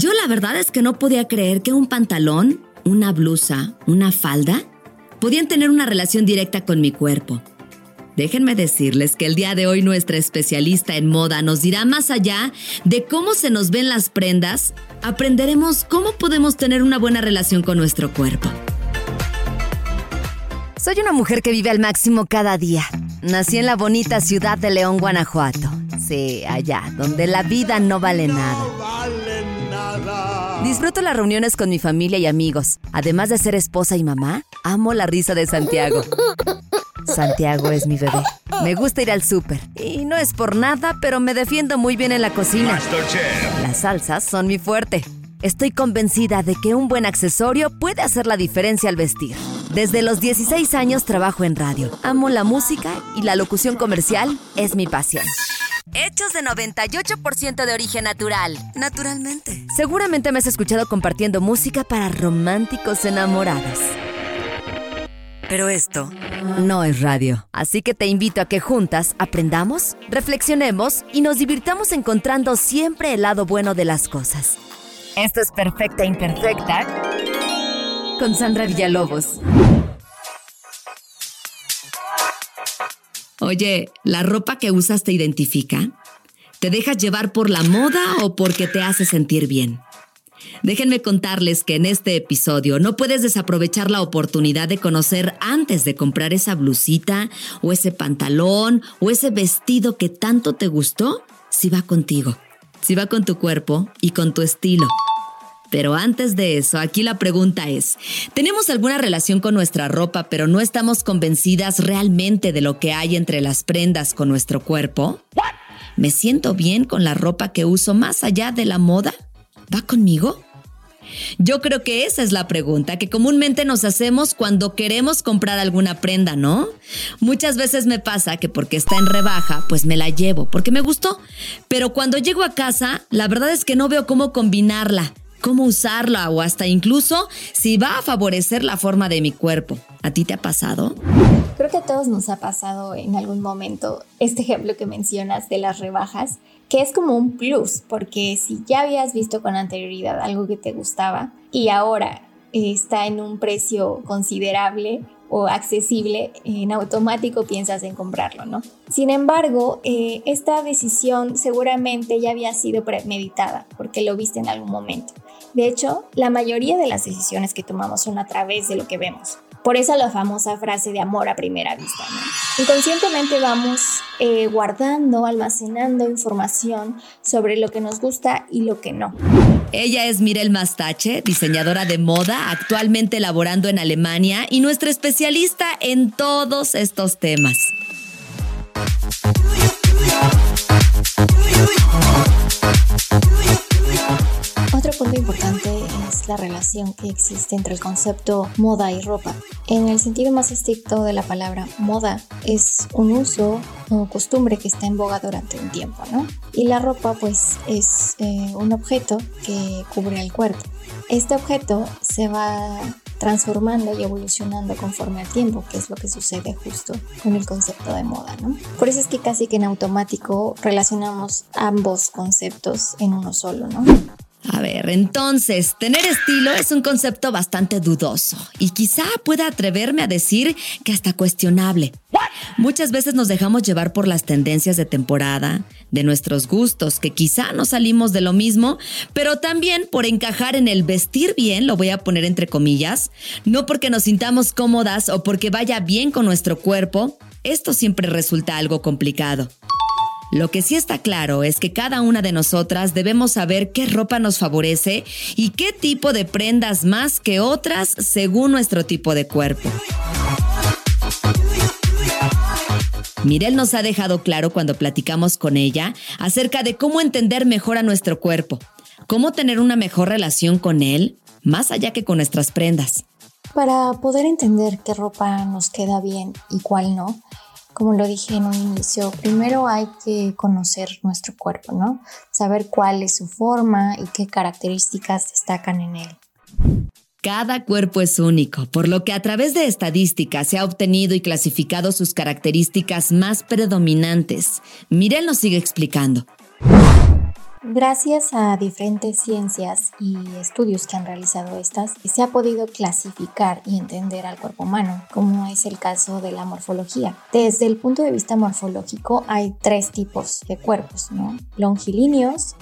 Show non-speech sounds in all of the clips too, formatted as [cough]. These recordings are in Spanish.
Yo la verdad es que no podía creer que un pantalón, una blusa, una falda, podían tener una relación directa con mi cuerpo. Déjenme decirles que el día de hoy nuestra especialista en moda nos dirá más allá de cómo se nos ven las prendas, aprenderemos cómo podemos tener una buena relación con nuestro cuerpo. Soy una mujer que vive al máximo cada día. Nací en la bonita ciudad de León, Guanajuato. Sí, allá, donde la vida no vale nada. Disfruto las reuniones con mi familia y amigos. Además de ser esposa y mamá, amo la risa de Santiago. Santiago es mi bebé. Me gusta ir al súper. Y no es por nada, pero me defiendo muy bien en la cocina. Las salsas son mi fuerte. Estoy convencida de que un buen accesorio puede hacer la diferencia al vestir. Desde los 16 años trabajo en radio. Amo la música y la locución comercial es mi pasión. Hechos de 98% de origen natural. Naturalmente. Seguramente me has escuchado compartiendo música para románticos enamorados. Pero esto no es radio. Así que te invito a que juntas aprendamos, reflexionemos y nos divirtamos encontrando siempre el lado bueno de las cosas. Esto es Perfecta Imperfecta con Sandra Villalobos. Oye, ¿la ropa que usas te identifica? ¿Te dejas llevar por la moda o porque te hace sentir bien? Déjenme contarles que en este episodio no puedes desaprovechar la oportunidad de conocer antes de comprar esa blusita o ese pantalón o ese vestido que tanto te gustó si va contigo, si va con tu cuerpo y con tu estilo. Pero antes de eso, aquí la pregunta es, ¿tenemos alguna relación con nuestra ropa pero no estamos convencidas realmente de lo que hay entre las prendas con nuestro cuerpo? ¿Me siento bien con la ropa que uso más allá de la moda? ¿Va conmigo? Yo creo que esa es la pregunta que comúnmente nos hacemos cuando queremos comprar alguna prenda, ¿no? Muchas veces me pasa que porque está en rebaja, pues me la llevo, porque me gustó. Pero cuando llego a casa, la verdad es que no veo cómo combinarla, cómo usarla o hasta incluso si va a favorecer la forma de mi cuerpo. ¿A ti te ha pasado? Creo que a todos nos ha pasado en algún momento este ejemplo que mencionas de las rebajas que es como un plus, porque si ya habías visto con anterioridad algo que te gustaba y ahora está en un precio considerable o accesible, en automático piensas en comprarlo, ¿no? Sin embargo, eh, esta decisión seguramente ya había sido premeditada porque lo viste en algún momento. De hecho, la mayoría de las decisiones que tomamos son a través de lo que vemos. Por eso la famosa frase de amor a primera vista. Inconscientemente vamos eh, guardando, almacenando información sobre lo que nos gusta y lo que no. Ella es Mirel Mastache, diseñadora de moda, actualmente laborando en Alemania y nuestra especialista en todos estos temas. La relación que existe entre el concepto moda y ropa. En el sentido más estricto de la palabra moda es un uso o costumbre que está en boga durante un tiempo, ¿no? Y la ropa pues es eh, un objeto que cubre el cuerpo. Este objeto se va transformando y evolucionando conforme al tiempo, que es lo que sucede justo con el concepto de moda, ¿no? Por eso es que casi que en automático relacionamos ambos conceptos en uno solo, ¿no? A ver, entonces, tener estilo es un concepto bastante dudoso y quizá pueda atreverme a decir que hasta cuestionable. Muchas veces nos dejamos llevar por las tendencias de temporada, de nuestros gustos, que quizá no salimos de lo mismo, pero también por encajar en el vestir bien, lo voy a poner entre comillas, no porque nos sintamos cómodas o porque vaya bien con nuestro cuerpo, esto siempre resulta algo complicado. Lo que sí está claro es que cada una de nosotras debemos saber qué ropa nos favorece y qué tipo de prendas más que otras según nuestro tipo de cuerpo. Mirel nos ha dejado claro cuando platicamos con ella acerca de cómo entender mejor a nuestro cuerpo, cómo tener una mejor relación con él, más allá que con nuestras prendas. Para poder entender qué ropa nos queda bien y cuál no, como lo dije en un inicio, primero hay que conocer nuestro cuerpo, ¿no? Saber cuál es su forma y qué características destacan en él. Cada cuerpo es único, por lo que a través de estadísticas se ha obtenido y clasificado sus características más predominantes. Mirel nos sigue explicando. Gracias a diferentes ciencias y estudios que han realizado estas, se ha podido clasificar y entender al cuerpo humano, como es el caso de la morfología. Desde el punto de vista morfológico hay tres tipos de cuerpos, ¿no? Longilíneos,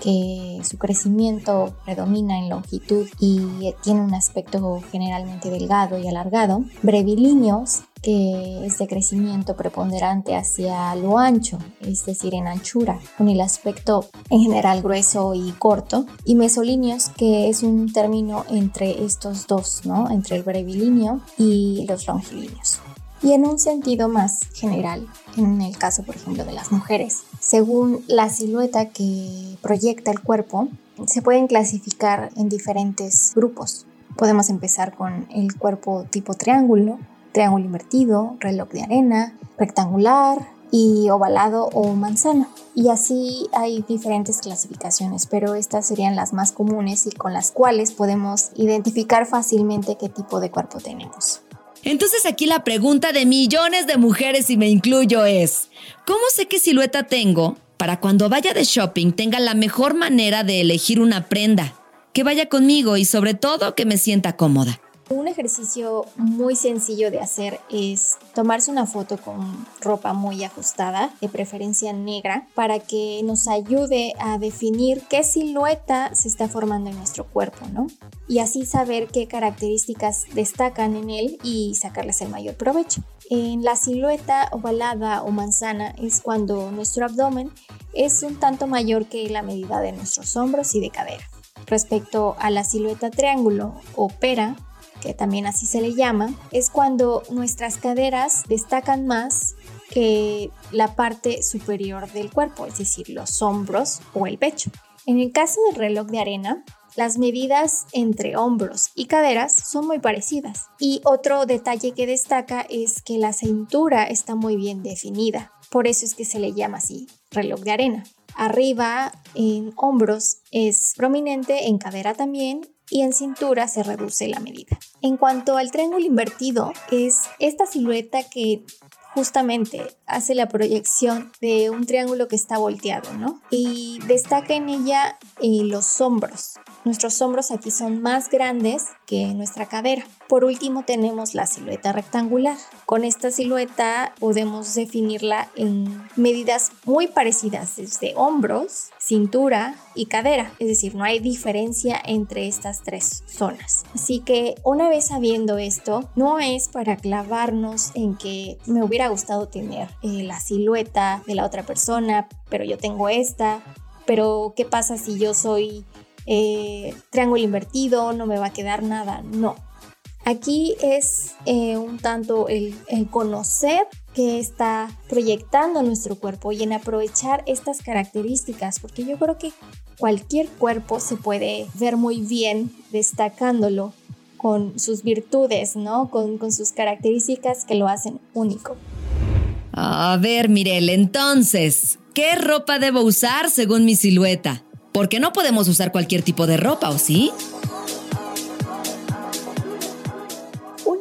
que su crecimiento predomina en longitud y tiene un aspecto generalmente delgado y alargado. Brevilíneos, que es de crecimiento preponderante hacia lo ancho, es decir, en anchura, con el aspecto en general grueso y corto, y mesolíneos, que es un término entre estos dos, ¿no? entre el brevilíneo y los longilíneos. Y en un sentido más general, en el caso, por ejemplo, de las mujeres, según la silueta que proyecta el cuerpo, se pueden clasificar en diferentes grupos. Podemos empezar con el cuerpo tipo triángulo, triángulo invertido, reloj de arena, rectangular y ovalado o manzana. Y así hay diferentes clasificaciones, pero estas serían las más comunes y con las cuales podemos identificar fácilmente qué tipo de cuerpo tenemos. Entonces aquí la pregunta de millones de mujeres y me incluyo es, ¿cómo sé qué silueta tengo para cuando vaya de shopping tenga la mejor manera de elegir una prenda? Que vaya conmigo y sobre todo que me sienta cómoda. Un ejercicio muy sencillo de hacer es tomarse una foto con ropa muy ajustada, de preferencia negra, para que nos ayude a definir qué silueta se está formando en nuestro cuerpo, ¿no? Y así saber qué características destacan en él y sacarles el mayor provecho. En la silueta ovalada o manzana es cuando nuestro abdomen es un tanto mayor que la medida de nuestros hombros y de cadera. Respecto a la silueta triángulo o pera, que también así se le llama, es cuando nuestras caderas destacan más que la parte superior del cuerpo, es decir, los hombros o el pecho. En el caso del reloj de arena, las medidas entre hombros y caderas son muy parecidas. Y otro detalle que destaca es que la cintura está muy bien definida. Por eso es que se le llama así reloj de arena. Arriba en hombros es prominente, en cadera también y en cintura se reduce la medida. En cuanto al triángulo invertido, es esta silueta que justamente hace la proyección de un triángulo que está volteado, ¿no? Y destaca en ella eh, los hombros. Nuestros hombros aquí son más grandes que nuestra cadera. Por último tenemos la silueta rectangular. Con esta silueta podemos definirla en medidas muy parecidas desde hombros, cintura y cadera. Es decir, no hay diferencia entre estas tres zonas. Así que una vez sabiendo esto, no es para clavarnos en que me hubiera gustado tener eh, la silueta de la otra persona, pero yo tengo esta. Pero ¿qué pasa si yo soy eh, triángulo invertido, no me va a quedar nada, no. Aquí es eh, un tanto el, conocer que está proyectando nuestro cuerpo y en aprovechar estas características, porque yo creo que cualquier cuerpo se puede ver muy bien destacándolo con sus virtudes, ¿no? Con, con sus características que lo hacen único. A ver, Mirel, entonces, ¿qué ropa debo usar según mi silueta? Porque no podemos usar cualquier tipo de ropa, ¿o sí?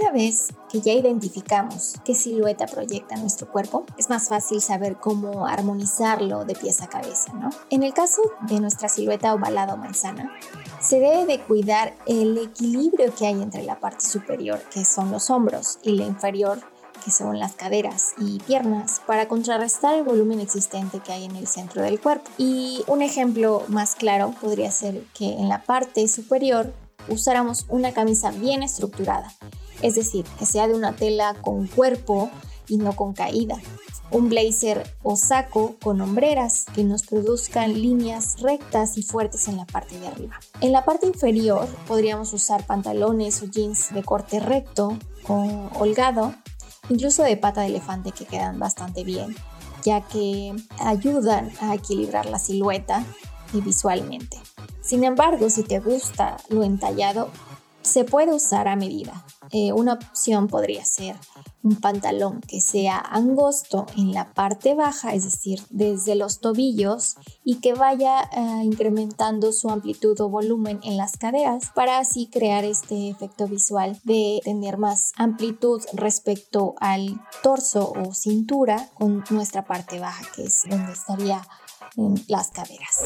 Una vez que ya identificamos qué silueta proyecta nuestro cuerpo, es más fácil saber cómo armonizarlo de pies a cabeza, ¿no? En el caso de nuestra silueta ovalada o manzana, se debe de cuidar el equilibrio que hay entre la parte superior, que son los hombros, y la inferior, que son las caderas y piernas, para contrarrestar el volumen existente que hay en el centro del cuerpo. Y un ejemplo más claro podría ser que en la parte superior usáramos una camisa bien estructurada, es decir, que sea de una tela con cuerpo y no con caída. Un blazer o saco con hombreras que nos produzcan líneas rectas y fuertes en la parte de arriba. En la parte inferior podríamos usar pantalones o jeans de corte recto con holgado incluso de pata de elefante que quedan bastante bien, ya que ayudan a equilibrar la silueta y visualmente. Sin embargo, si te gusta lo entallado, se puede usar a medida. Eh, una opción podría ser un pantalón que sea angosto en la parte baja, es decir, desde los tobillos, y que vaya eh, incrementando su amplitud o volumen en las caderas para así crear este efecto visual de tener más amplitud respecto al torso o cintura con nuestra parte baja, que es donde estaría las caderas.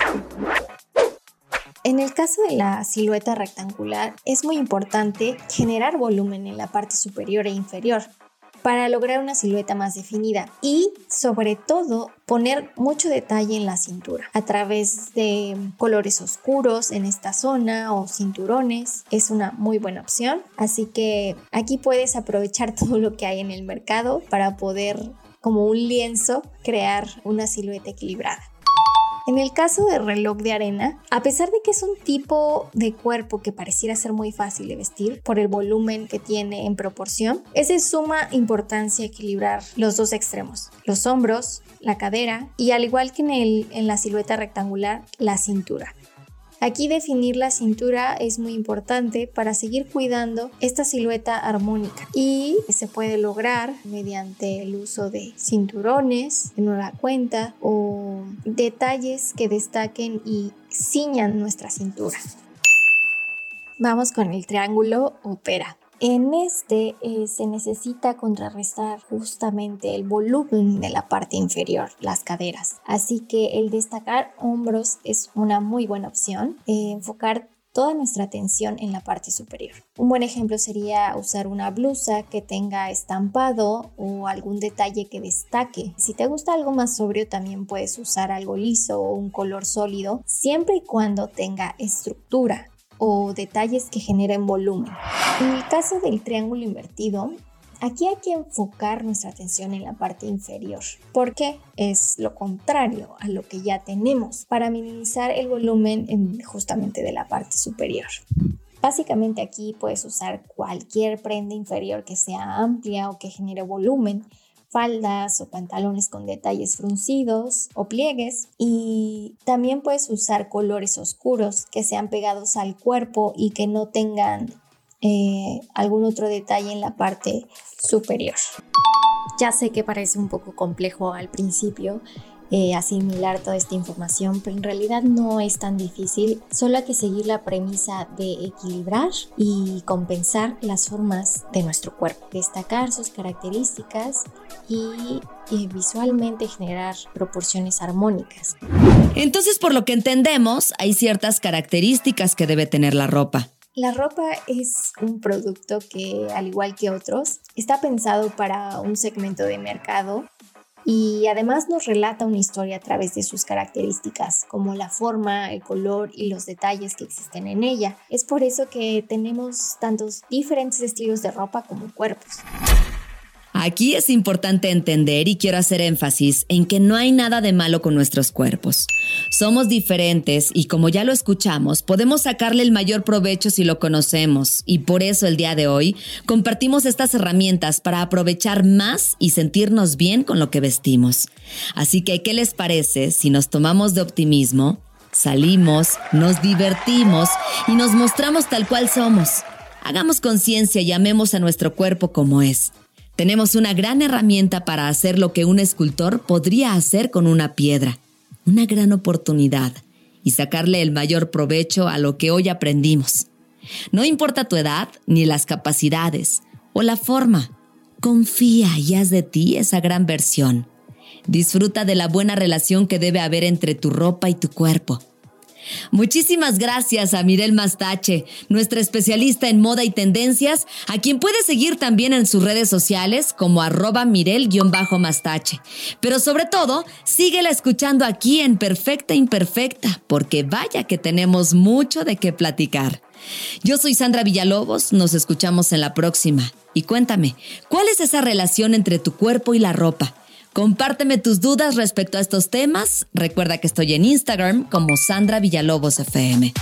En el caso de la silueta rectangular, es muy importante generar volumen en la parte superior e inferior para lograr una silueta más definida y sobre todo poner mucho detalle en la cintura a través de colores oscuros en esta zona o cinturones. Es una muy buena opción. Así que aquí puedes aprovechar [laughs] todo lo que hay en el mercado para poder como un lienzo crear una silueta equilibrada en el caso del reloj de arena, a pesar de que es un tipo de cuerpo que pareciera ser muy fácil de vestir por el volumen que tiene en proporción, es de suma importancia equilibrar los dos extremos, los hombros, la cadera y al igual que en, el, en la silueta rectangular, la cintura. Aquí definir la cintura es muy importante para seguir cuidando esta silueta armónica y se puede lograr mediante el uso de cinturones de nueva cuenta o detalles que destaquen y ciñan nuestra cintura. Vamos con el triángulo opera. En este eh, se necesita contrarrestar justamente el volumen de la parte inferior, las caderas. Así que el destacar hombros es una muy buena opción. Eh, enfocar toda nuestra atención en la parte superior. Un buen ejemplo sería usar una blusa que tenga estampado o algún detalle que destaque. Si te gusta algo más sobrio también puedes usar algo liso o un color sólido, siempre y cuando tenga estructura o detalles que generen volumen. En el caso del triángulo invertido, aquí hay que enfocar nuestra atención en la parte inferior, porque es lo contrario a lo que ya tenemos, para minimizar el volumen justamente de la parte superior. Básicamente aquí puedes usar cualquier prenda inferior que sea amplia o que genere volumen faldas o pantalones con detalles fruncidos o pliegues y también puedes usar colores oscuros que sean pegados al cuerpo y que no tengan eh, algún otro detalle en la parte superior. Ya sé que parece un poco complejo al principio, eh, asimilar toda esta información, pero en realidad no es tan difícil. Solo hay que seguir la premisa de equilibrar y compensar las formas de nuestro cuerpo, destacar sus características y, y visualmente generar proporciones armónicas. Entonces, por lo que entendemos, hay ciertas características que debe tener la ropa. La ropa es un producto que, al igual que otros, está pensado para un segmento de mercado y además nos relata una historia a través de sus características, como la forma, el color y los detalles que existen en ella. Es por eso que tenemos tantos diferentes estilos de ropa como cuerpos. Aquí es importante entender y quiero hacer énfasis en que no hay nada de malo con nuestros cuerpos. Somos diferentes y como ya lo escuchamos, podemos sacarle el mayor provecho si lo conocemos y por eso el día de hoy compartimos estas herramientas para aprovechar más y sentirnos bien con lo que vestimos. Así que, ¿qué les parece si nos tomamos de optimismo, salimos, nos divertimos y nos mostramos tal cual somos? Hagamos conciencia y amemos a nuestro cuerpo como es. Tenemos una gran herramienta para hacer lo que un escultor podría hacer con una piedra, una gran oportunidad y sacarle el mayor provecho a lo que hoy aprendimos. No importa tu edad ni las capacidades o la forma, confía y haz de ti esa gran versión. Disfruta de la buena relación que debe haber entre tu ropa y tu cuerpo. Muchísimas gracias a Mirel Mastache, nuestra especialista en moda y tendencias, a quien puedes seguir también en sus redes sociales como arroba Mirel-Mastache. Pero sobre todo, síguela escuchando aquí en Perfecta Imperfecta, porque vaya que tenemos mucho de qué platicar. Yo soy Sandra Villalobos, nos escuchamos en la próxima. Y cuéntame, ¿cuál es esa relación entre tu cuerpo y la ropa? Compárteme tus dudas respecto a estos temas. Recuerda que estoy en Instagram como Sandra Villalobos FM.